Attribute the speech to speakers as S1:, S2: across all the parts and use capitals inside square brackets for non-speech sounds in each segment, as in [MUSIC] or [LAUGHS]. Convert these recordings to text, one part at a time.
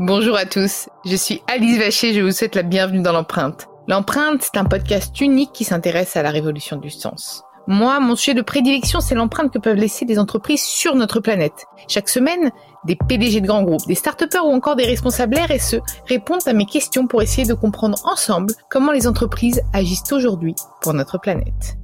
S1: Bonjour à tous, je suis Alice Vacher, je vous souhaite la bienvenue dans l'empreinte. L'empreinte, c'est un podcast unique qui s'intéresse à la révolution du sens. Moi, mon sujet de prédilection, c'est l'empreinte que peuvent laisser des entreprises sur notre planète. Chaque semaine, des PDG de grands groupes, des start ou encore des responsables RSE répondent à mes questions pour essayer de comprendre ensemble comment les entreprises agissent aujourd'hui pour notre planète.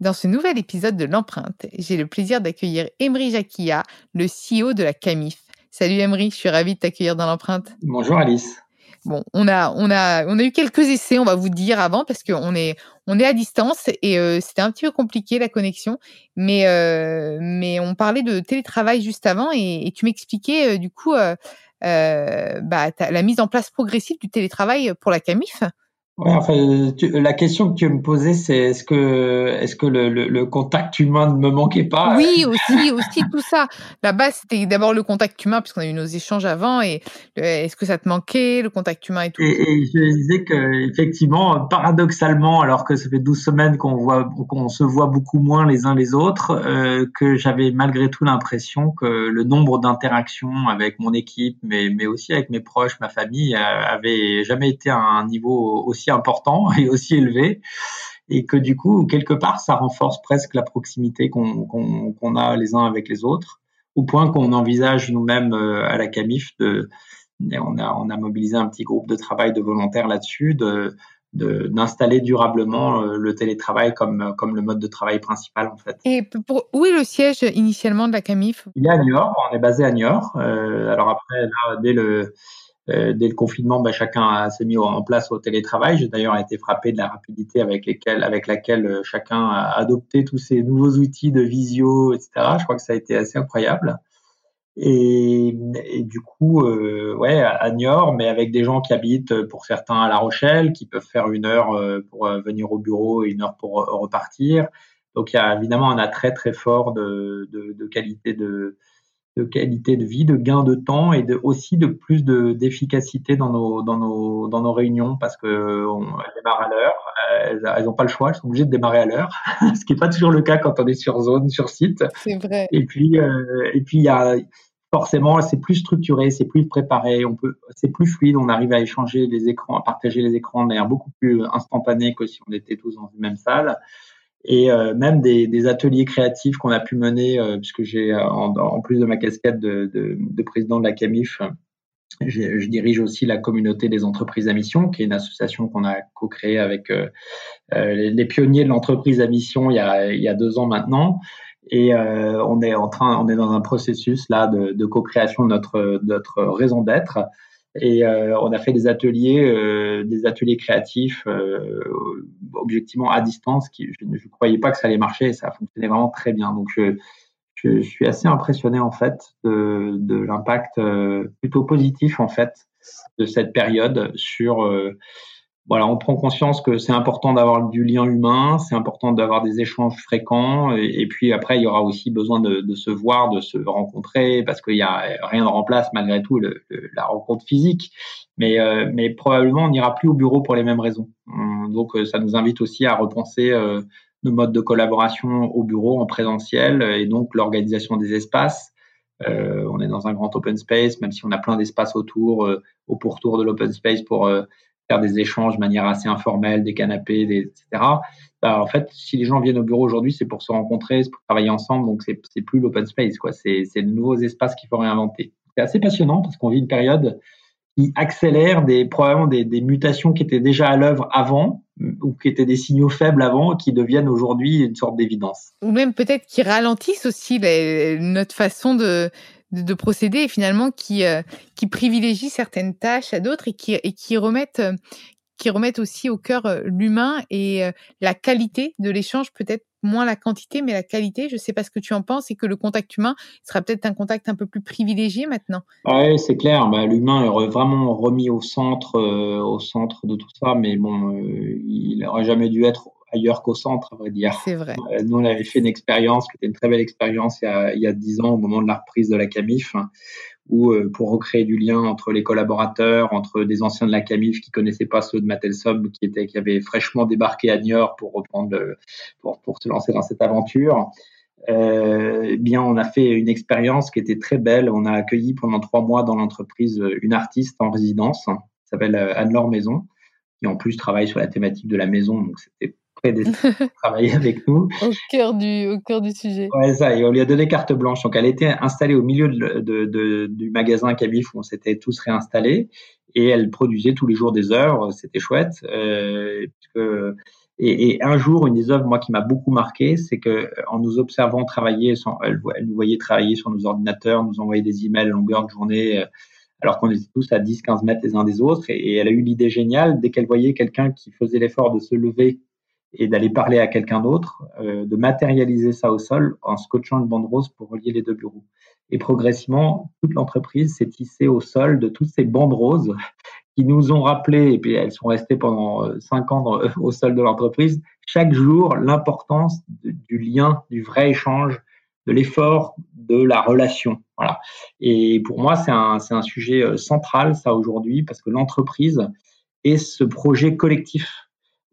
S1: Dans ce nouvel épisode de l'empreinte, j'ai le plaisir d'accueillir Emery Jacquia, le CEO de la CAMIF. Salut Emery, je suis ravie de t'accueillir dans l'empreinte.
S2: Bonjour Alice.
S1: Bon, on a, on a, on a eu quelques essais, on va vous dire avant, parce qu'on est, on est à distance et euh, c'était un petit peu compliqué la connexion, mais, euh, mais on parlait de télétravail juste avant et, tu m'expliquais euh, du coup bah, la mise en place progressive du télétravail pour la CAMIF.
S2: Ouais, enfin, la question que tu me posais, c'est est-ce que, est-ce que le, le, contact humain ne me manquait pas?
S1: Oui, aussi, aussi tout ça. La base, c'était d'abord le contact humain, puisqu'on a eu nos échanges avant. Et est-ce que ça te manquait, le contact humain et tout?
S2: Et, je disais que, effectivement, paradoxalement, alors que ça fait 12 semaines qu'on voit, qu'on se voit beaucoup moins les uns les autres, euh, que j'avais malgré tout l'impression que le nombre d'interactions avec mon équipe, mais, mais aussi avec mes proches, ma famille, euh, avait jamais été à un niveau aussi important [LAUGHS] et aussi élevé et que du coup, quelque part, ça renforce presque la proximité qu'on a les uns avec les autres, au point qu'on envisage nous-mêmes euh, à la CAMIF de, on a, on a mobilisé un petit groupe de travail de volontaires là-dessus, de d'installer durablement euh, le télétravail comme, comme le mode de travail principal en fait.
S1: Et pour, où est le siège initialement de la CAMIF?
S2: Il est à Niort, on est basé à Niort. Euh, alors après, là, dès le dès le confinement, bah, chacun s'est mis en place au télétravail. J'ai d'ailleurs été frappé de la rapidité avec, lesquelles, avec laquelle euh, chacun a adopté tous ces nouveaux outils de visio, etc. Je crois que ça a été assez incroyable. Et, du coup, euh, ouais, à Niort, mais avec des gens qui habitent pour certains à La Rochelle, qui peuvent faire une heure pour venir au bureau et une heure pour repartir. Donc il y a évidemment un attrait très fort de, de, de qualité de, de qualité de vie, de gain de temps et de, aussi de plus de, d'efficacité dans nos, dans, nos, dans nos réunions parce que on, démarrent à l'heure, elles n'ont pas le choix, elles sont obligées de démarrer à l'heure, [LAUGHS] ce qui n'est pas toujours le cas quand on est sur zone, sur site.
S1: C'est vrai.
S2: Et puis, euh, et puis il y a forcément, c'est plus structuré, c'est plus préparé, on peut, c'est plus fluide, on arrive à échanger les écrans, à partager les écrans de manière beaucoup plus instantanée que si on était tous dans une même salle et euh, même des, des, ateliers créatifs qu'on a pu mener, euh, puisque j'ai, euh, en, en, plus de ma casquette de, de, de président de la CAMIF, je, je, dirige aussi la communauté des entreprises à mission, qui est une association qu'on a co-créée avec euh, les, les, pionniers de l'entreprise à mission il y a, il y a deux ans maintenant. Et euh, on est en train, on est dans un processus là de, de co-création de notre, notre raison d'être. Et euh, on a fait des ateliers, euh, des ateliers créatifs, euh, objectivement à distance. Qui, je ne croyais pas que ça allait marcher et ça a fonctionné vraiment très bien. Donc je, suis assez impressionné en fait de l'impact plutôt positif en fait de cette période sur voilà, on prend conscience que c'est important d'avoir du lien humain, c'est important d'avoir des échanges fréquents, et, puis après il y aura aussi besoin de, de se voir, de se rencontrer, parce qu'il y a rien ne remplace malgré tout le, la rencontre physique, mais euh, mais probablement on n'ira plus au bureau pour les mêmes raisons. Hum, donc euh, ça nous invite aussi à repenser euh, nos modes de collaboration au bureau en présentiel et donc l'organisation des espaces on est dans un grand open space, même si on a plein d'espaces autour, au pourtour de l'open space pour faire des échanges de manière assez informelle, des canapés, etc. Bah, en fait, si les gens viennent au bureau aujourd'hui, c'est pour se rencontrer, c'est pour travailler ensemble, donc c'est, c'est plus l'open space, quoi. C'est, c'est de nouveaux espaces qu'il faut réinventer. C'est assez passionnant parce qu'on vit une période qui accélère des, probablement des, des mutations qui étaient déjà à l'œuvre avant, ou qui étaient des signaux faibles avant, qui deviennent aujourd'hui une sorte d'évidence.
S1: Ou même peut-être qui ralentissent aussi notre façon de, de, procéder et finalement qui, euh, qui privilégient certaines tâches à d'autres et qui, et qui remettent, euh, qui aussi au cœur euh, l'humain et la qualité de l'échange, peut-être moins la quantité, mais la qualité. Je ne sais pas ce que tu en penses et que le contact humain sera peut-être un contact un peu plus privilégié maintenant.
S2: Oui, c'est clair. Bah, l'humain est vraiment remis au centre, au centre de tout ça, mais bon, il n'aurait jamais dû être ailleurs qu'au centre, à vrai dire.
S1: C'est vrai.
S2: Euh, nous, on avait fait une expérience qui était une très belle expérience il y a dix ans, au moment de la reprise de la CAMIF, où euh, pour recréer du lien entre les collaborateurs, entre des anciens de la CAMIF qui connaissaient pas ceux de Matelsom, qui étaient, qui avaient fraîchement débarqué à Niort pour reprendre, pour, pour se lancer dans cette aventure. Euh, eh bien, on a fait une expérience qui était très belle. On a accueilli pendant trois mois dans l'entreprise une artiste en résidence, qui s'appelle Anne-Laure Maison, qui en plus travaille sur la thématique de la maison. Donc, c'était de [LAUGHS] travailler avec nous.
S1: Au cœur du, au cœur du sujet.
S2: Ouais, ça, et on lui a donné carte blanche. Donc, elle était installée au milieu de, de, du magasin Cabif où on s'était tous réinstallés et elle produisait tous les jours des œuvres. C'était chouette. Euh, et, et, un jour, une des œuvres, moi, qui m'a beaucoup marqué, c'est que en nous observant travailler, elle, elle, nous voyait travailler sur nos ordinateurs, nous envoyer des emails longueur de journée, euh, alors qu'on était tous à 10-15 mètres les uns des autres. Et, et elle a eu l'idée géniale, dès qu'elle voyait quelqu'un qui faisait l'effort de se lever et d'aller parler à quelqu'un d'autre, euh, de matérialiser ça au sol en scotchant une bande rose pour relier les deux bureaux. Et progressivement, toute l'entreprise s'est tissée au sol de toutes ces bandes roses [LAUGHS] qui nous ont rappelé, et puis elles sont restées pendant euh, cinq ans [LAUGHS] au sol de l'entreprise, chaque jour l'importance du lien, du vrai échange, de l'effort, de la relation. Voilà. Et pour moi, c'est un, un sujet euh, central, ça, aujourd'hui, parce que l'entreprise est ce projet collectif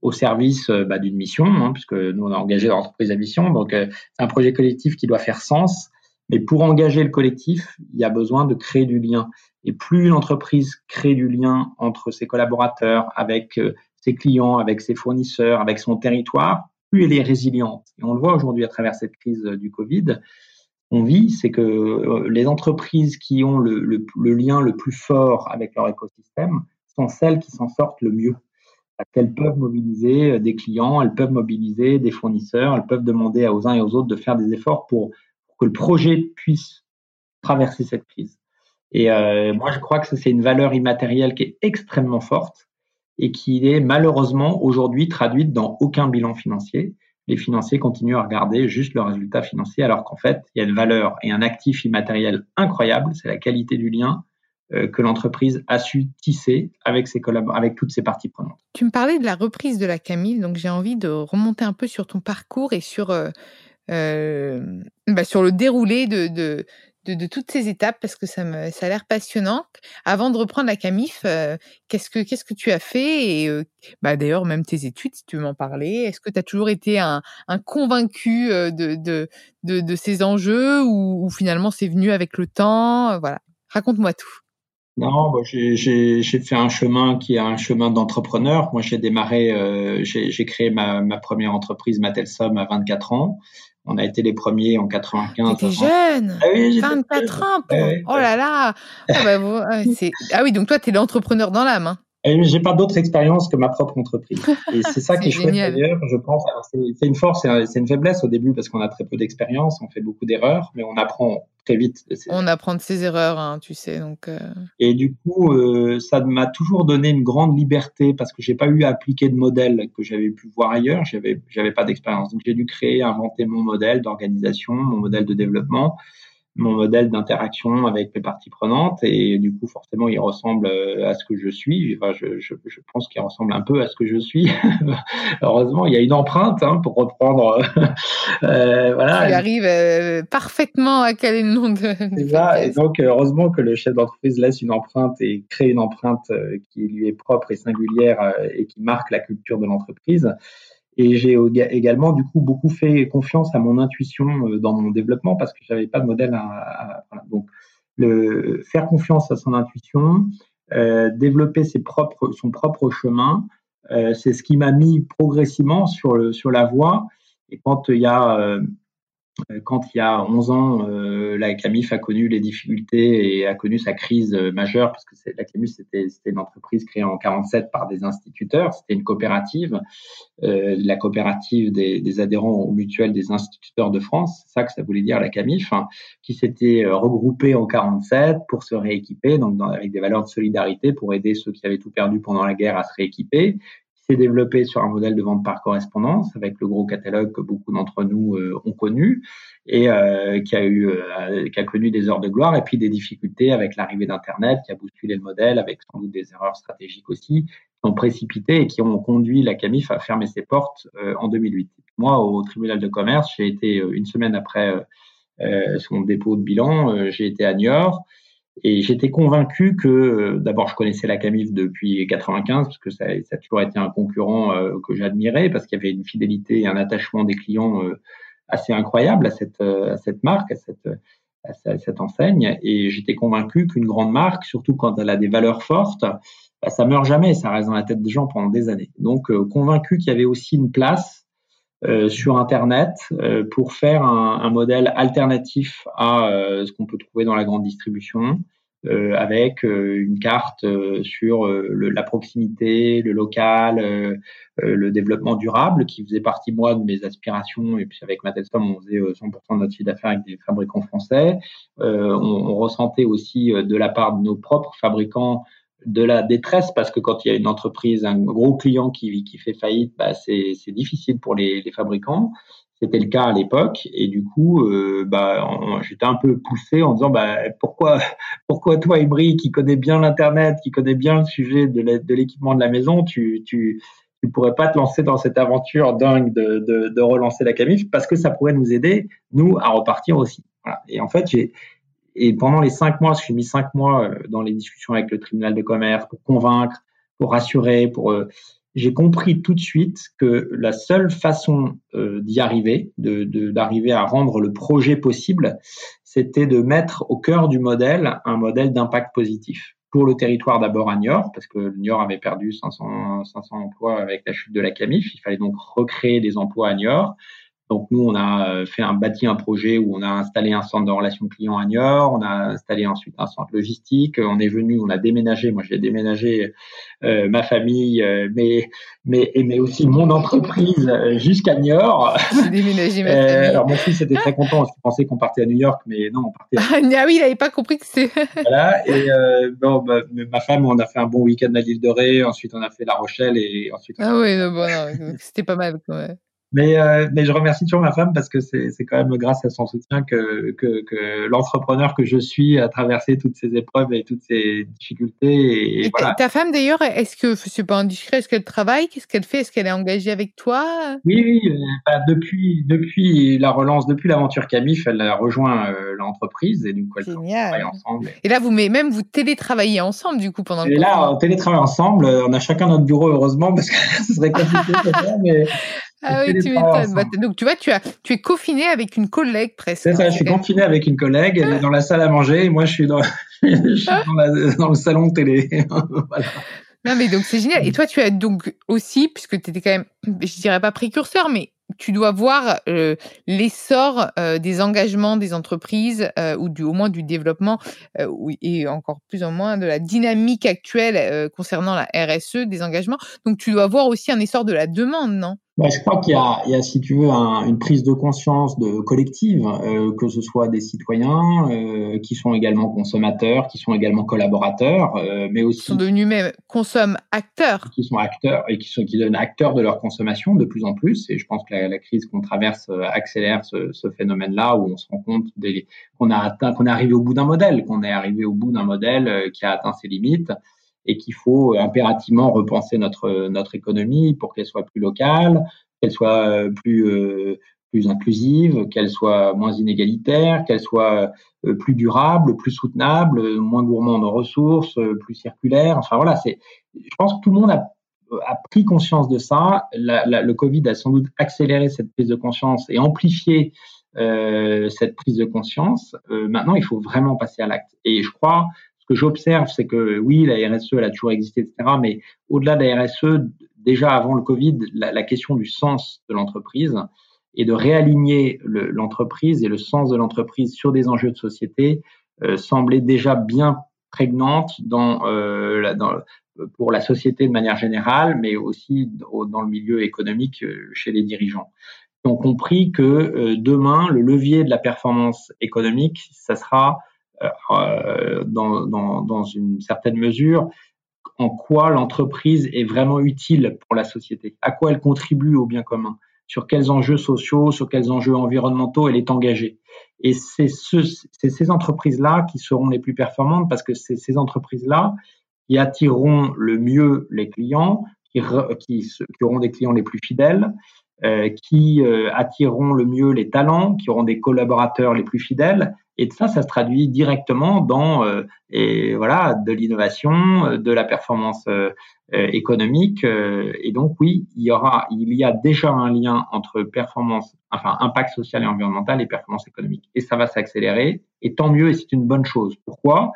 S2: au service euh, bah, d'une mission, hein, puisque nous on a engagé l'entreprise à mission. Donc euh, c'est un projet collectif qui doit faire sens. Mais pour engager le collectif, il y a besoin de créer du lien. Et plus l'entreprise crée du lien entre ses collaborateurs, avec euh, ses clients, avec ses fournisseurs, avec son territoire, plus elle est résiliente. Et on le voit aujourd'hui à travers cette crise du Covid. On vit, c'est que les entreprises qui ont le, le lien le plus fort avec leur écosystème sont celles qui s'en sortent le mieux qu'elles peuvent mobiliser euh, des clients, elles peuvent mobiliser des fournisseurs, elles peuvent demander aux uns et aux autres de faire des efforts pour, que le projet puisse traverser cette crise. Et euh, moi, je crois que c'est une valeur immatérielle qui est extrêmement forte et qui est malheureusement aujourd'hui traduite dans aucun bilan financier. Les financiers continuent à regarder juste le résultat financier alors qu'en fait, il y a une valeur et un actif immatériel incroyable, c'est la qualité du lien, que l'entreprise a su tisser avec, ses avec toutes ses parties prenantes.
S1: Tu me parlais de la reprise de la Camille, donc j'ai envie de remonter un peu sur ton parcours et sur, euh, euh, bah sur le déroulé de, de, toutes ces étapes parce que ça, me, ça a l'air passionnant. Avant de reprendre la Camif, qu'est-ce que que tu as fait et bah d'ailleurs même tes études si tu veux m'en parler. Est-ce que tu as toujours été un, convaincu de, de, de, de, ces enjeux ou, ou finalement c'est venu avec le temps? Voilà, raconte-moi tout.
S2: Non, j'ai fait un chemin qui est un chemin d'entrepreneur. Moi, j'ai démarré, euh, j'ai créé ma, ma, première entreprise Matelsom à 24 ans. On a été les premiers en 95.
S1: T'étais jeune ah oui, 24 ans Oh là là ah, bah, ah, oui, donc toi, tu es l'entrepreneur dans l'âme. Hein.
S2: J'ai pas d'autre expérience que ma propre entreprise. Et c'est ça [LAUGHS] qui est chouette d'ailleurs, je pense. C'est une force, c'est une faiblesse au début parce qu'on a très peu d'expérience, on fait beaucoup d'erreurs, mais on apprend très vite.
S1: On apprend de ses erreurs, hein, tu sais. Donc. Euh.
S2: Et du coup, euh, ça m'a toujours donné une grande liberté parce que j'ai pas eu à appliquer de modèle que j'avais pu voir ailleurs. J'avais, j'avais pas d'expérience, donc j'ai dû créer, inventer mon modèle d'organisation, mon modèle de développement mon modèle d'interaction avec mes parties prenantes et du coup forcément il ressemble euh, à ce que je suis. Enfin, je, je, je pense qu'il ressemble un peu à ce que je suis. [LAUGHS] Heureusement, il y a une empreinte hein, pour reprendre.
S1: euh, voilà. Il arrive euh, parfaitement à caler le nom de.
S2: de ça. Et donc heureusement que le chef d'entreprise laisse une empreinte et crée une empreinte euh, qui lui est propre et singulière et qui marque la culture de l'entreprise. Et j'ai également du coup beaucoup fait confiance à mon intuition dans mon développement parce que j'avais pas de modèle à, donc le faire confiance à son intuition, développer ses propres son propre chemin, c'est ce qui m'a mis progressivement sur le sur la voie. Et quand il y a euh, quand il y a 11 ans, euh, la CAMIF a connu les difficultés et a connu sa crise euh, majeure, parce que la CAMIF, c'était une entreprise créée en 47 par des instituteurs, c'était une coopérative, la coopérative des, adhérents au mutuel des instituteurs de France, c'est ça que ça voulait dire la CAMIF, hein, qui s'était regroupée en 47 pour se rééquiper, donc avec des valeurs de solidarité pour aider ceux qui avaient tout perdu pendant la guerre à se rééquiper, s'est développé sur un modèle de vente par correspondance avec le gros catalogue que beaucoup d'entre nous euh, ont connu et euh, qui a eu euh, qui a connu des heures de gloire et puis des difficultés avec l'arrivée d'internet qui a bousculé le modèle avec sans doute des erreurs stratégiques aussi qui ont précipité et qui ont conduit la Camif à fermer ses portes en 2008. Moi au tribunal de commerce, j'ai été une semaine après son dépôt de bilan, j'ai été à Niort et j'étais convaincu que, euh, d'abord, je connaissais la Camif depuis 95, parce que ça, ça a toujours été un concurrent euh, que j'admirais, parce qu'il y avait une fidélité et un attachement des clients euh, assez incroyable à cette, à cette marque, à cette, à cette enseigne. Et j'étais convaincu qu'une grande marque, surtout quand elle a des valeurs fortes, bah, ça meurt jamais, ça reste dans la tête des gens pendant des années. Donc, convaincu qu'il y avait aussi une place euh, sur Internet euh, pour faire un, un, modèle alternatif à euh, ce qu'on peut trouver dans la grande distribution, avec une carte sur le, la proximité, le local, le développement durable, qui faisait partie moi de mes aspirations. Et puis avec Matelstom, on faisait 100% de notre chiffre d'affaires avec des fabricants français. on, on, ressentait aussi de la part de nos propres fabricants de la détresse parce que quand il y a une entreprise, un gros client qui, qui fait faillite, bah c'est difficile pour les, les fabricants. C'était le cas à l'époque et du coup, euh, bah, j'étais un peu poussé en disant bah, pourquoi, [LAUGHS] pourquoi toi, Ibri, qui connais bien l'internet, qui connais bien le sujet de l'équipement de la maison, tu, tu, tu pourrais pas te lancer dans cette aventure dingue de, de, relancer la Camif parce que ça pourrait nous aider nous à repartir aussi. Et en fait, j'ai et pendant les cinq mois, j'ai mis cinq mois euh, dans les discussions avec le tribunal de commerce pour convaincre, pour rassurer, pour euh, j'ai compris tout de suite que la seule façon euh, d'y arriver, de d'arriver à rendre le projet possible, c'était de mettre au cœur du modèle un modèle d'impact positif pour le territoire d'abord à Niort, parce que Niort avait perdu 500, 500 emplois avec la chute de la Camif. Il fallait donc recréer des emplois à Niort. Donc nous, on a euh, fait un bâti un projet où on a installé un centre de relations clients à Niort, on a installé ensuite un centre logistique, on est venu, on a déménagé, moi j'ai déménagé euh, ma famille, euh, mais mais mais aussi mon entreprise euh, jusqu'à Niort.
S1: déménagé ma [LAUGHS] famille.
S2: alors mon fils était très content parce qu'il pensait qu'on partait à New York, mais non, on partait.
S1: À... ah oui, il n'avait pas compris que c'était. [LAUGHS]
S2: voilà. Et bon, bah, ma femme, on a fait un bon week-end à l'île de Ré, ensuite on a fait La Rochelle et ensuite.
S1: Ah oui, bon, c'était pas mal. Ouais.
S2: Mais, euh, mais je remercie toujours ma femme parce que c'est quand même grâce à son soutien que, que, que l'entrepreneur que je suis a traversé toutes ces épreuves et toutes ces difficultés. Et, voilà.
S1: Ta femme d'ailleurs, est-ce que, c'est pas indiscret, est-ce qu'elle travaille? Qu'est-ce qu'elle fait? Est-ce qu'elle est engagée avec toi?
S2: Oui, oui. Euh, bah, depuis, depuis la relance, depuis l'aventure Camif, elle a rejoint euh, l'entreprise et du coup, elle travaille ensemble.
S1: Et... là, vous même vous télétravaillez ensemble du coup pendant le
S2: Et là, on télétravaille ensemble. On a chacun notre bureau heureusement parce que [LAUGHS] ce serait compliqué. mais [LAUGHS]
S1: ah oui, tu m'étonnes. Bah, donc, tu vois, tu, as, tu es confiné avec une collègue presque.
S2: C'est ça, je suis confiné avec une collègue. Elle est dans la salle à manger et moi, je suis dans, [LAUGHS] je suis dans, la, dans le salon de télé. [LAUGHS] voilà.
S1: Non, mais donc, c'est génial. Et toi, tu as donc aussi, puisque tu étais quand même, je dirais pas précurseur, mais tu dois voir euh, l'essor euh, des engagements des entreprises euh, ou du, au moins du développement et encore plus ou moins de la dynamique actuelle concernant la RSE des engagements. Donc tu dois voir aussi un essor de la demande, non?
S2: Bah, je crois qu'il y, y a, si tu veux, un, une prise de conscience de collective, euh, que ce soit des citoyens euh, qui sont également consommateurs, qui sont également collaborateurs, euh, mais aussi
S1: qui sont devenus même consomment acteurs,
S2: qui sont acteurs et qui sont qui deviennent acteurs de leur consommation de plus en plus. Et je pense que la, la crise qu'on traverse euh, accélère ce, ce phénomène-là, où on se rend compte qu'on a atteint, qu'on est arrivé au bout d'un modèle, qu'on est arrivé au bout d'un modèle euh, qui a atteint ses limites et qu'il faut impérativement repenser notre notre économie pour qu'elle soit plus locale, qu'elle soit euh, plus euh, plus inclusive, qu'elle soit moins inégalitaire, qu'elle soit euh, plus durable, plus soutenable, moins gourmande en ressources, plus circulaire. Enfin voilà, c'est. Je pense que tout le monde a a pris conscience de ça. le Covid a sans doute accéléré cette prise de conscience et amplifié euh, cette prise de conscience. Euh, maintenant, il faut vraiment passer à l'acte. Et je crois, ce que j'observe, c'est que oui, la RSE, elle a toujours existé, etc. Mais au-delà de la RSE, déjà avant le Covid, la, question du sens de l'entreprise et de réaligner l'entreprise et le sens de l'entreprise sur des enjeux de société euh, semblait déjà bien prégnante dans, euh, dans, pour la société de manière générale, mais aussi dans le milieu économique euh, chez les dirigeants. Ils ont compris que euh, demain, le levier de la performance économique, ça sera dans, dans, dans une certaine mesure en quoi l'entreprise est vraiment utile pour la société, à quoi elle contribue au bien commun, sur quels enjeux sociaux, sur quels enjeux environnementaux elle est engagée? Et c'est ce, ces entreprises-là qui seront les plus performantes parce que c'est ces entreprises-là qui attireront le mieux les clients, qui, auront des clients les plus fidèles, euh, qui euh, attireront le mieux les talents, qui auront des collaborateurs les plus fidèles. Et ça, ça se traduit directement dans euh, et voilà de l'innovation, de la performance économique. et donc oui, il y aura, il y a déjà un lien entre performance, enfin impact social et environnemental et performance économique. Et ça va s'accélérer. Et tant mieux. Et c'est une bonne chose. Pourquoi?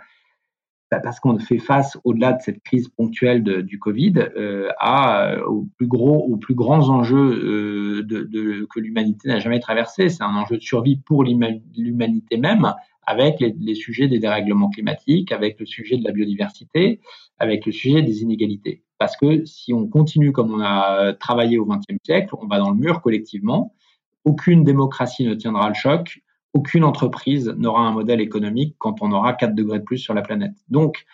S2: Bah, parce qu'on fait face, au-delà de cette crise ponctuelle du Covid, euh, à, euh, aux plus gros, aux plus grands enjeux euh, de, de, que l'humanité n'a jamais traversé. C'est un enjeu de survie pour l'humanité même, avec les, les, sujets des dérèglements climatiques, avec le sujet de la biodiversité, avec le sujet des inégalités. Parce que si on continue comme on a travaillé au XXe siècle, on va dans le mur collectivement. Aucune démocratie ne tiendra le choc aucune entreprise n'aura un modèle économique quand on aura 4 degrés de plus sur la planète. Donc,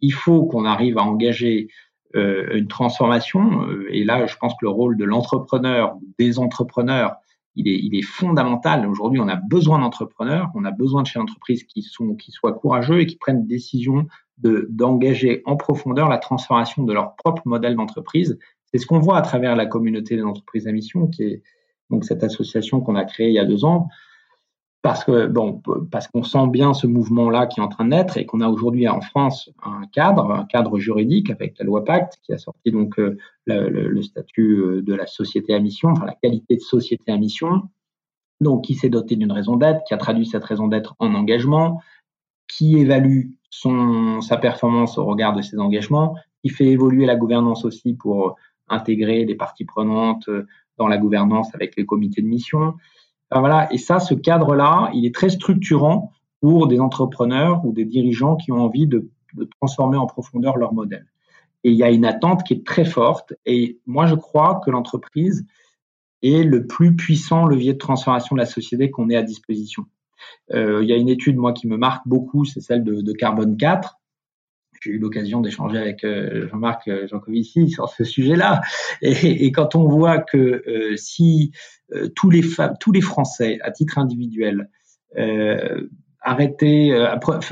S2: il faut qu'on arrive à engager euh, une transformation. Euh, et là, je pense que le rôle de l'entrepreneur, des entrepreneurs, il est, il est fondamental. Aujourd'hui, on a besoin d'entrepreneurs, on a besoin de chefs d'entreprise qui, sont, qui soient courageux et qui prennent des décisions de, d'engager en profondeur la transformation de leur propre modèle d'entreprise. C'est ce qu'on voit à travers la communauté des entreprises à mission, qui est donc cette association qu'on a créée il y a deux ans parce que bon, parce qu'on sent bien ce mouvement-là qui est en train de naître et qu'on a aujourd'hui en France un cadre, un cadre juridique avec la loi Pacte qui a sorti donc euh, le, le, statut euh, de la société à mission, enfin la qualité de société à mission, donc qui s'est doté d'une raison d'être, qui a traduit cette raison d'être en engagement, qui évalue son sa performance au regard de ses engagements, qui fait évoluer la gouvernance aussi pour intégrer les parties prenantes euh, dans la gouvernance avec les comités de mission voilà. Et ça, ce cadre-là, il est très structurant pour des entrepreneurs ou des dirigeants qui ont envie de, de, transformer en profondeur leur modèle. Et il y a une attente qui est très forte. Et moi, je crois que l'entreprise est le plus puissant levier de transformation de la société qu'on ait à disposition. Euh, il y a une étude, moi, qui me marque beaucoup, c'est celle de, de Carbone 4, j'ai eu l'occasion d'échanger avec euh, Jean-Marc euh, Jancovici sur ce sujet-là. Et, quand on voit que euh, si tous les tous les Français, à titre individuel, arrêtaient,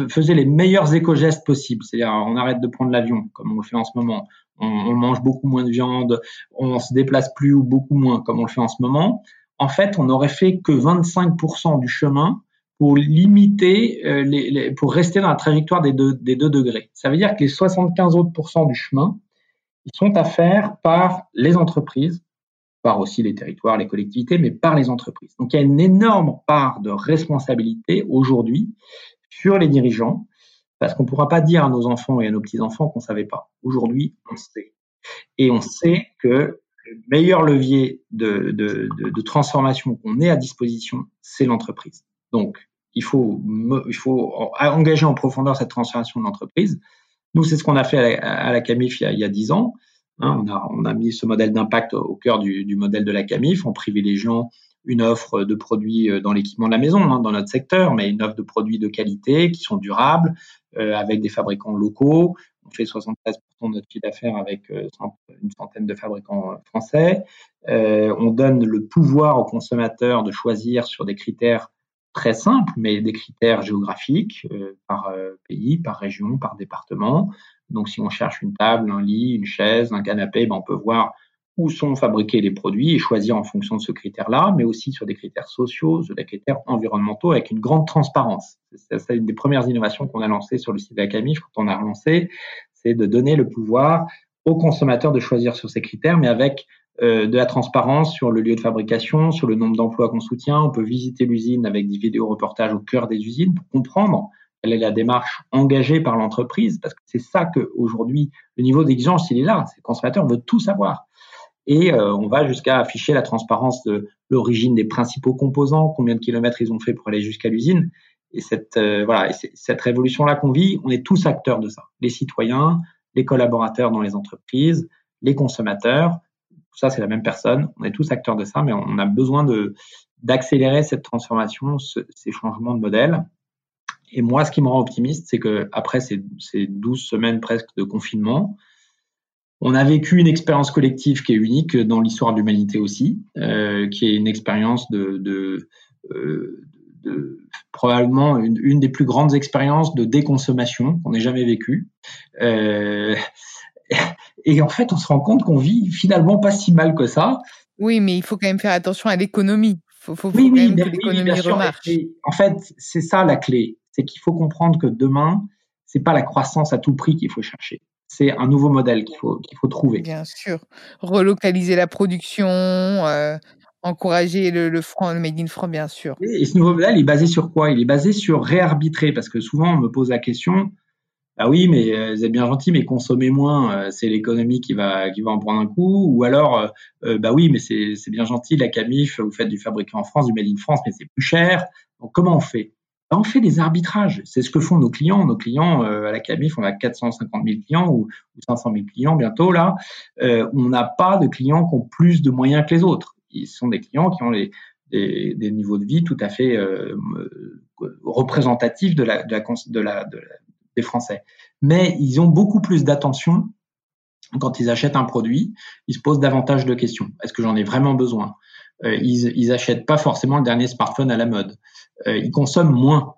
S2: faisaient les meilleurs éco-gestes possibles, c'est-à-dire on arrête de prendre l'avion comme on le fait en ce moment, on, on, mange beaucoup moins de viande, on se déplace plus ou beaucoup moins comme on le fait en ce moment. En fait, on n'aurait fait que 25% du chemin pour limiter, euh, pour rester dans la trajectoire des deux, des deux degrés. Ça veut dire que les 75 autres pourcents du chemin, sont à faire par les entreprises, par aussi les territoires, les collectivités, mais par les entreprises. Donc il y a une énorme part de responsabilité aujourd'hui sur les dirigeants, parce qu'on ne pourra pas dire à nos enfants et à nos petits-enfants qu'on ne savait pas. Aujourd'hui, on sait. Et on sait que le meilleur levier de, de transformation qu'on ait à disposition, c'est l'entreprise. Donc, il faut, il faut engager en profondeur cette transformation de l'entreprise. Nous, c'est ce qu'on a fait à la, CAMIF il y a dix ans. Hein, on, a, on, a, mis ce modèle d'impact au cœur du, du, modèle de la CAMIF en privilégiant une offre de produits euh, dans l'équipement de la maison, hein, dans notre secteur, mais une offre de produits de qualité qui sont durables, euh, avec des fabricants locaux. On fait 73% de notre chiffre d'affaires avec euh, une centaine de fabricants euh, français. Euh, on donne le pouvoir aux consommateurs de choisir sur des critères très simple, mais des critères géographiques euh, par euh, pays, par région, par département. Donc, si on cherche une table, un lit, une chaise, un canapé, ben, on peut voir où sont fabriqués les produits et choisir en fonction de ce critère-là, mais aussi sur des critères sociaux, sur des critères environnementaux, avec une grande transparence. C'est une des premières innovations qu'on a lancées sur le site Camille quand on a relancé, c'est de donner le pouvoir aux consommateurs de choisir sur ces critères, mais avec de la transparence sur le lieu de fabrication, sur le nombre d'emplois qu'on soutient. On peut visiter l'usine avec des vidéos reportages au cœur des usines pour comprendre quelle est la démarche engagée par l'entreprise, parce que c'est ça qu'aujourd'hui, le niveau d'exigence, il est là. Le consommateur veut tout savoir. Et euh, on va jusqu'à afficher la transparence de l'origine des principaux composants, combien de kilomètres ils ont fait pour aller jusqu'à l'usine. Et cette euh, voilà, et cette révolution-là qu'on vit, on est tous acteurs de ça. Les citoyens, les collaborateurs dans les entreprises, les consommateurs, tout ça c'est la même personne. On est tous acteurs de ça, mais on a besoin de d'accélérer cette transformation, ces changements de modèle. Et moi, ce qui me rend optimiste, c'est que après ces, ces 12 semaines presque de confinement, on a vécu une expérience collective qui est unique dans l'histoire de l'humanité aussi, euh, qui est une expérience de, de, euh, de probablement une, une, des plus grandes expériences de déconsommation qu'on ait jamais vécues. Euh, et en fait, on se rend compte qu'on vit finalement pas si mal que ça.
S1: Oui, mais il faut quand même faire attention à l'économie. Faut, faut, oui, oui, que l'économie remarche.
S2: En fait, c'est ça la clé. C'est qu'il faut comprendre que demain, c'est pas la croissance à tout prix qu'il faut chercher. C'est un nouveau modèle qu'il faut, qu'il faut trouver.
S1: Bien sûr. Relocaliser la production, euh, encourager le, le franc, le made in franc, bien sûr.
S2: Et, ce nouveau modèle, il est basé sur quoi? Il est basé sur réarbitrer, parce que souvent on me pose la question. Ah oui, mais euh, vous êtes bien gentil, mais consommer moins, euh, c'est l'économie qui va qui va en prendre un coup. Ou alors, euh, bah oui, mais c'est bien gentil, la Camif, vous faites du fabriqué en France, du made in France, mais c'est plus cher. Donc comment on fait? Bah, On fait des arbitrages. C'est ce que font nos clients. Nos clients à la Camif, on a 450 000 clients ou, 500 000 clients bientôt là. on n'a pas de clients qui ont plus de moyens que les autres ils sont des clients qui ont des, des, niveaux de vie tout à fait euh, représentatifs de la, de la, de la, des Français. Mais ils ont beaucoup plus d'attention quand ils achètent un produit. Ils se posent davantage de questions. Est-ce que j'en ai vraiment besoin? Euh, ils, ils achètent pas forcément le dernier smartphone à la mode. Euh, ils consomment moins.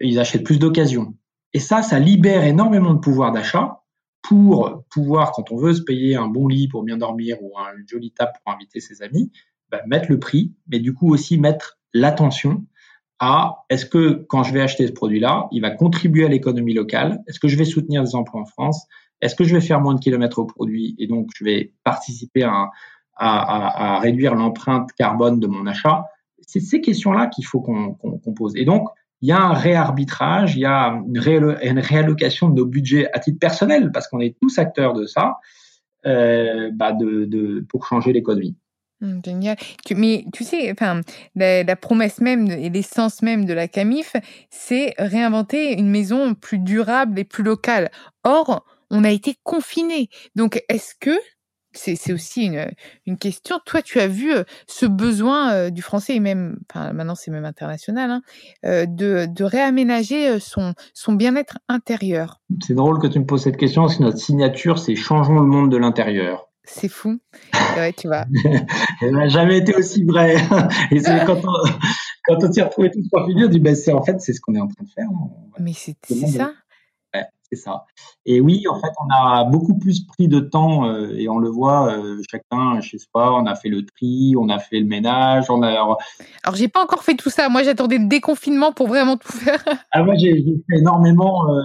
S2: Ils achètent plus d'occasions. Et ça, ça libère énormément de pouvoir d'achat pour pouvoir, quand on veut se payer un bon lit pour bien dormir ou une jolie table pour inviter ses amis, bah, mettre le prix, mais du coup aussi mettre l'attention à est-ce que quand je vais acheter ce produit-là, il va contribuer à l'économie locale? Est-ce que je vais soutenir des emplois en France? Est-ce que je vais faire moins de kilomètres au produit et donc je vais participer à, à, à, réduire l'empreinte carbone de mon achat? C'est ces questions-là qu'il faut qu'on pose. Et donc, il y a un réarbitrage, il y a une, une réallocation de nos budgets à titre personnel, parce qu'on est tous acteurs de ça, euh, bah de, de, pour changer l'économie.
S1: Mmh, génial. mais tu sais, enfin, la, promesse même et l'essence même de la Camif, c'est réinventer une maison plus durable et plus locale. Or, on a été confinés. Donc, est-ce que c'est aussi une, question. Toi, tu as vu euh, ce besoin euh, du français et même, enfin, maintenant c'est même international, hein, euh, de, de, réaménager son, son bien-être intérieur?
S2: C'est drôle que tu me poses cette question parce que notre signature, c'est changeons le monde de l'intérieur.
S1: C'est fou. Ouais, tu vois. [LAUGHS]
S2: Elle n'a jamais été aussi vrai. [LAUGHS] Et c'est quand on, quand on s'y retrouvait tous confinés, on dit, ben, c'est, en fait, c'est ce qu'on est en train de faire.
S1: Mais c'est, ça.
S2: Ouais, c'est ça. Et oui, en fait, on a beaucoup plus pris de temps euh, et on le voit euh, chacun chez soi. On a fait le tri, on a fait le ménage, on a.
S1: Alors, j'ai pas encore fait tout ça. Moi, j'attendais le déconfinement pour vraiment tout faire.
S2: ah, moi, j'ai, fait énormément. Euh,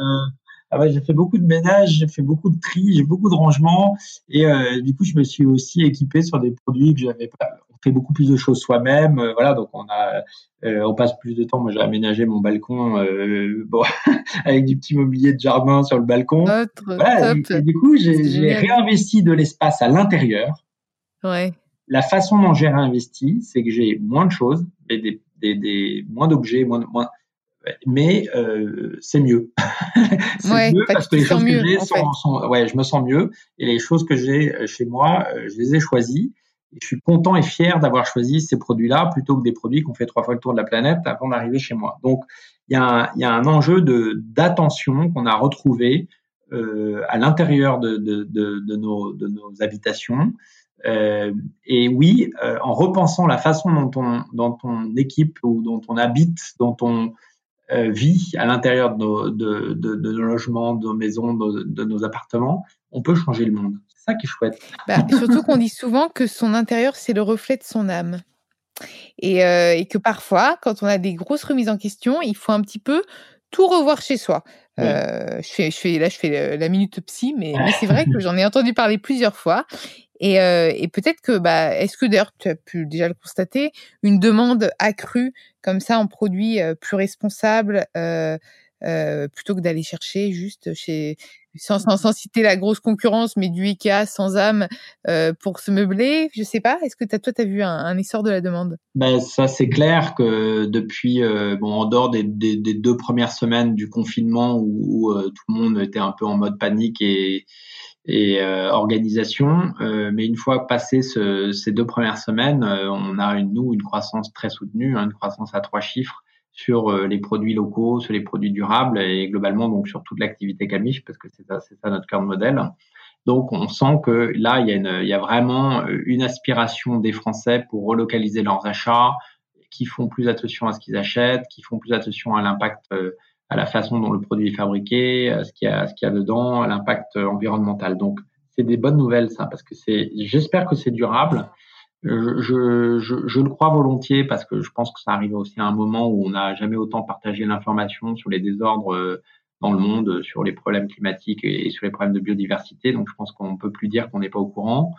S2: ah ouais, j'ai fait beaucoup de ménage, j'ai fait beaucoup de tri, j'ai beaucoup de rangement et euh, du coup je me suis aussi équipé sur des produits que j'avais pas. On fait beaucoup plus de choses soi-même, euh, voilà donc on a, euh, on passe plus de temps. Moi j'ai aménagé mon balcon euh, bon, [LAUGHS] avec du petit mobilier de jardin sur le balcon. voilà, et, du coup j'ai réinvesti de l'espace à l'intérieur.
S1: Ouais.
S2: La façon dont j'ai réinvesti, c'est que j'ai moins de choses, mais des, des, des moins d'objets, moins, moins mais euh, c'est mieux. [LAUGHS] c'est mieux parce que les choses que j'ai sont, ouais, je me sens mieux et les choses que j'ai euh, chez moi, euh, je les ai choisies. Et je suis content et fier d'avoir choisi ces produits-là plutôt que des produits qu'on fait trois fois le tour de la planète avant d'arriver chez moi. Donc, il y, a un, y a un enjeu de d'attention qu'on a retrouvé euh, à l'intérieur de, de, de, de, nos, de nos habitations. Euh, et oui, euh, en repensant la façon dont on, dont on équipe ou dont on habite, dont on vit à l'intérieur de nos, logements, de nos maisons, de, nos appartements, on peut changer le monde. C'est ça qui est chouette.
S1: Bah, surtout qu'on dit souvent que son intérieur, c'est le reflet de son âme. Euh, et, que parfois, quand on a des grosses remises en question, il faut un petit peu tout revoir chez soi. Je fais, je fais, là, je fais la minute psy, mais, mais c'est vrai que j'en ai entendu parler plusieurs fois. Et, euh, et peut-être que, bah, est-ce que d'ailleurs tu as pu déjà le constater, une demande accrue comme ça en produits euh, plus responsables euh, euh, plutôt que d'aller chercher juste chez sans, citer la grosse concurrence, mais du Ikea sans âme euh, pour se meubler. Je sais pas. Est-ce que toi, tu as vu un, essor de la demande?
S2: Ben, Ça, c'est clair que depuis, euh, bon, en dehors des, deux premières semaines du confinement où, euh, tout le monde était un peu en mode panique et, organisation. Mais une fois passé ce, ces deux premières semaines, on a nous une croissance très soutenue, hein, une croissance à trois chiffres sur les produits locaux, sur les produits durables et globalement donc sur toute l'activité Camiche parce que c'est ça, ça notre cœur de modèle. Donc on sent que là il y a, une, il y a vraiment une aspiration des Français pour relocaliser leurs achats, qui font plus attention à ce qu'ils achètent, qui font plus attention à l'impact à la façon dont le produit est fabriqué, à ce qu'il y a, ce qu'il y a dedans, à l'impact environnemental. Donc, c'est des bonnes nouvelles, ça, parce que c'est, j'espère que c'est durable. Je, je, je, le crois volontiers parce que je pense que ça arrive aussi à un moment où on n'a jamais autant partagé l'information sur les désordres euh, dans le monde, sur les problèmes climatiques et sur les problèmes de biodiversité. Donc, je pense qu'on peut plus dire qu'on n'est pas au courant.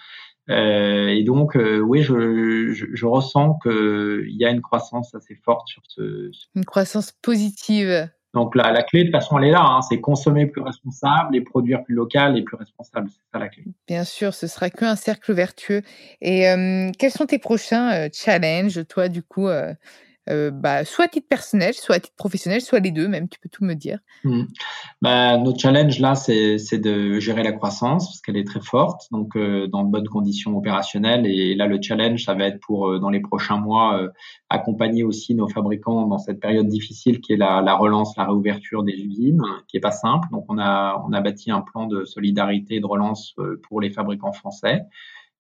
S2: Euh, et donc, euh, oui, je, je, je ressens qu'il y a une croissance assez forte sur ce.
S1: Une croissance positive.
S2: Donc la, la, clé, de toute façon, elle est là. Hein, c'est consommer plus responsable et produire plus local et plus responsable. C'est ça la clé.
S1: Bien sûr, ce sera qu'un cercle vertueux. Et euh, quels sont tes prochains euh, challenges, toi, du coup euh, euh, bah, soit à titre personnel, soit à titre professionnel, soit les deux, même, tu peux tout me dire.
S2: Mmh. Bah, notre challenge là, c'est de gérer la croissance parce qu'elle est très forte, donc euh, dans de bonnes conditions opérationnelles. Et là, le challenge, ça va être pour euh, dans les prochains mois accompagner aussi nos fabricants dans cette période difficile qui est la, la, relance, la réouverture des usines, qui est pas simple. Donc on a on a bâti un plan de solidarité et de relance pour les fabricants français.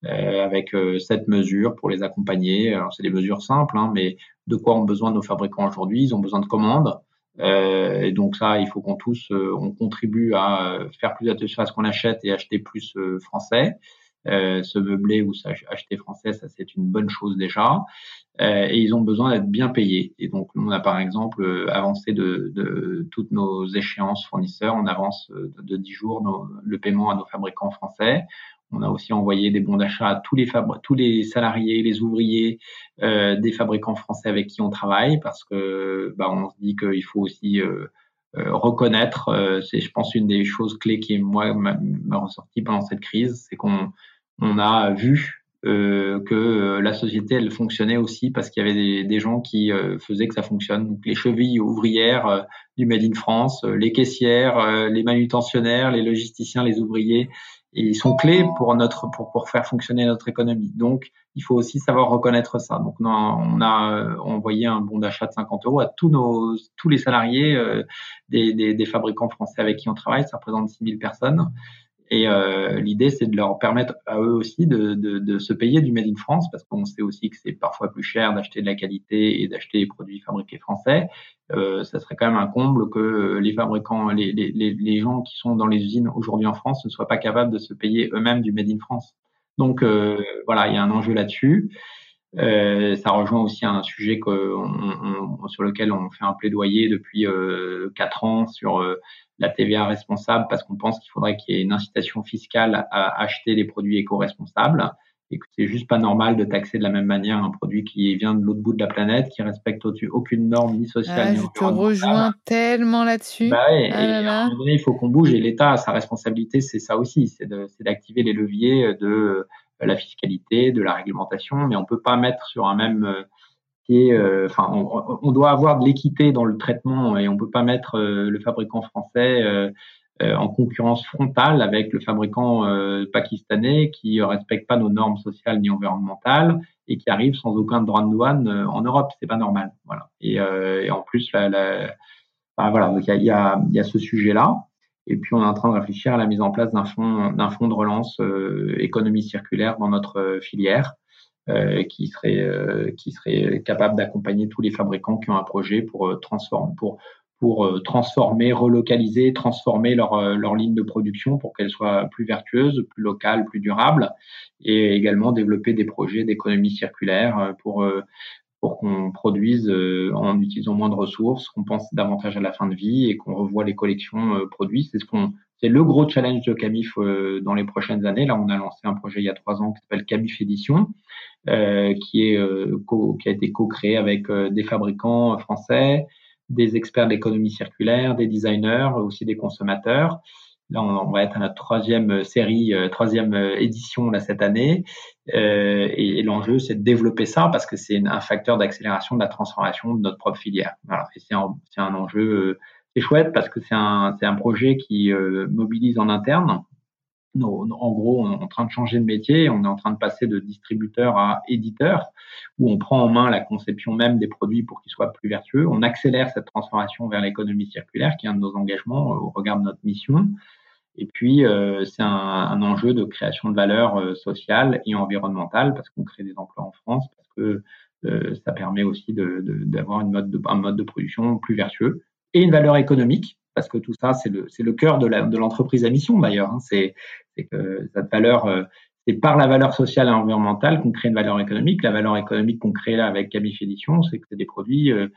S2: Euh, avec euh, cette mesure pour les accompagner. Alors c'est des mesures simples, hein, mais de quoi ont besoin nos fabricants aujourd'hui? Ils ont besoin de commandes. Euh, et donc ça, il faut qu'on tous euh, on contribue à faire plus attention à ce qu'on achète et acheter plus français. se meubler ou acheter français, ça c'est une bonne chose déjà. et ils ont besoin d'être bien payés. Et donc on a par exemple avancé de, de toutes nos échéances fournisseurs, on avance de, de 10 jours nos, le paiement à nos fabricants français. On a aussi envoyé des bons d'achat à tous les, tous les salariés, les ouvriers euh, des fabricants français avec qui on travaille, parce que bah, on se dit qu'il faut aussi euh, euh, reconnaître. C'est, je pense, une des choses clés qui moi m'a ressorti pendant cette crise, c'est qu'on on a vu que la société elle fonctionnait aussi parce qu'il y avait des, des gens qui faisaient que ça fonctionne. Donc les chevilles ouvrières du Made in France, les caissières, les manutentionnaires, les logisticiens, les ouvriers et ils sont clés pour notre pour, pour faire fonctionner notre économie. Donc, il faut aussi savoir reconnaître ça. Donc, on a, on euh, envoyé un bon d'achat de 50 euros à tous nos tous les salariés euh, des, des, des, fabricants français avec qui on travaille. Ça représente 6000 personnes. Et euh, l'idée, c'est de leur permettre à eux aussi de, de, de, se payer du Made in France, parce qu'on sait aussi que c'est parfois plus cher d'acheter de la qualité et d'acheter des produits fabriqués français. Euh, ça serait quand même un comble que les fabricants, les, les, les gens qui sont dans les usines aujourd'hui en France ne soient pas capables de se payer eux-mêmes du Made in France. Donc euh, voilà, il y a un enjeu là-dessus. Euh, ça rejoint aussi un sujet que, on, on, sur lequel on fait un plaidoyer depuis euh, quatre ans sur euh, la TVA responsable parce qu'on pense qu'il faudrait qu'il y ait une incitation fiscale à acheter les produits éco-responsables et que c'est juste pas normal de taxer de la même manière un produit qui vient de l'autre bout de la planète, qui respecte aucune norme ni sociale
S1: ah,
S2: ni
S1: Je te rejoins tellement là-dessus.
S2: Bah ouais, ah là là. à un moment donné, il faut qu'on bouge et l'État, sa responsabilité, c'est ça aussi, c'est d'activer les leviers de la fiscalité, de la réglementation, mais on peut pas mettre sur un même euh, pied. Euh, enfin, on, on, doit avoir de l'équité dans le traitement et on peut pas mettre euh, le fabricant français en concurrence frontale avec le fabricant pakistanais qui respecte pas nos normes sociales ni environnementales et qui arrive sans aucun droit de douane en Europe. C'est pas normal. Voilà. Et, et en plus, la, la, bah, voilà, donc il y a, y, a, y a ce sujet-là. Et puis, on est en train de réfléchir à la mise en place d'un fonds, d'un fonds de relance euh, économie circulaire dans notre euh, filière, euh, qui serait, euh, qui serait capable d'accompagner tous les fabricants qui ont un projet pour euh, transformer, pour pour transformer, relocaliser, transformer leur, leur ligne de production pour qu'elle soit plus vertueuse, plus locale, plus durable, et également développer des projets d'économie circulaire pour pour qu'on produise en utilisant moins de ressources, qu'on pense davantage à la fin de vie et qu'on revoie les collections produits. C'est ce qu'on c'est le gros challenge de Camif euh, dans les prochaines années. Là, on a lancé un projet il y a trois ans qui s'appelle Camif Édition, euh, qui, est, euh, qui a été co-créé avec des fabricants français, des experts d'économie circulaire, des designers, aussi des consommateurs. Là, on, va être à notre troisième série, troisième édition là cette année. et, l'enjeu, c'est de développer ça parce que c'est un facteur d'accélération de la transformation de notre propre filière. Voilà. Et c'est un, un, enjeu c'est chouette parce que c'est un, un projet qui euh, mobilise en interne. en gros, on est en train de changer de métier, on est en train de passer de distributeur à éditeur, où on prend en main la conception même des produits pour qu'ils soient plus vertueux. On accélère cette transformation vers l'économie circulaire, qui est un de nos engagements euh, au regard de notre mission. Et puis, euh, c'est un, enjeu de création de valeur sociale et environnementale, parce qu'on crée des emplois en France, parce que ça permet aussi d'avoir de, un mode de production plus vertueux et une valeur économique, parce que tout ça, c'est le, le cœur de, l'entreprise à mission d'ailleurs. Hein. C'est, que cette valeur, euh, c'est par la valeur sociale et environnementale qu'on crée une valeur économique. La valeur économique qu'on crée là avec Cabif Edition, c'est que c'est des produits euh,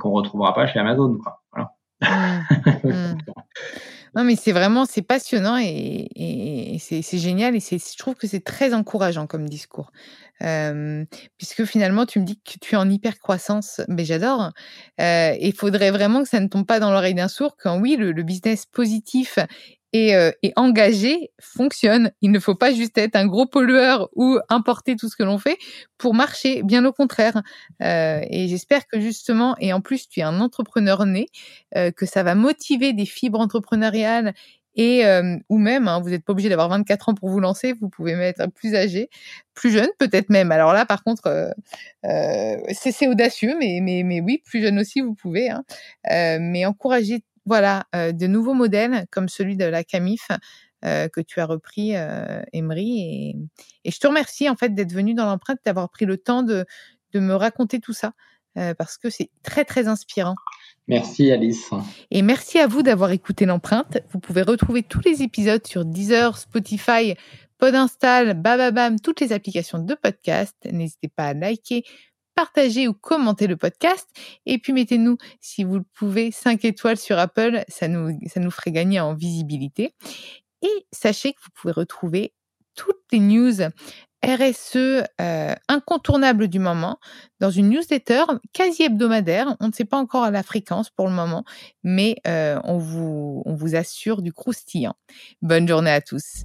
S2: qu'on retrouvera pas chez Amazon. Quoi.
S1: Mmh. Mmh. [LAUGHS] Non, mais c'est vraiment, c'est passionnant et, c'est génial et je trouve que c'est très encourageant comme discours. puisque finalement, tu me dis que tu es en hyper croissance, mais j'adore. Il faudrait vraiment que ça ne tombe pas dans l'oreille d'un sourd quand oui, le business positif et, euh, et, engagé fonctionne. Il ne faut pas juste être un gros pollueur ou importer tout ce que l'on fait pour marcher, bien au contraire. Euh, et j'espère que justement, et en plus tu es un entrepreneur né, euh, que ça va motiver des fibres entrepreneuriales et euh, ou même, hein, vous n'êtes pas obligé d'avoir 24 ans pour vous lancer, vous pouvez mettre plus âgé, plus jeune peut-être même. Alors là, par contre, euh, euh c'est audacieux, mais, mais, mais oui, plus jeune aussi, vous pouvez. Hein. mais encourager voilà, euh, de nouveaux modèles comme celui de la Camif euh, que tu as repris, euh, Emery. Et, je te remercie en fait d'être venu dans l'empreinte, d'avoir pris le temps de, me raconter tout ça, parce que c'est très très inspirant.
S2: Merci Alice.
S1: Et merci à vous d'avoir écouté l'empreinte. Vous pouvez retrouver tous les épisodes sur Deezer, Spotify, Podinstall, Bababam, toutes les applications de podcast. N'hésitez pas à liker, partagez ou commentez le podcast. Et puis mettez-nous, si vous le pouvez, 5 étoiles sur Apple. Ça nous, ferait gagner en visibilité. Et sachez que vous pouvez retrouver toutes les news RSE euh, incontournables du moment dans une newsletter quasi hebdomadaire. On ne sait pas encore la fréquence pour le moment, mais euh, on, vous, on vous assure du croustillant. Bonne journée à tous.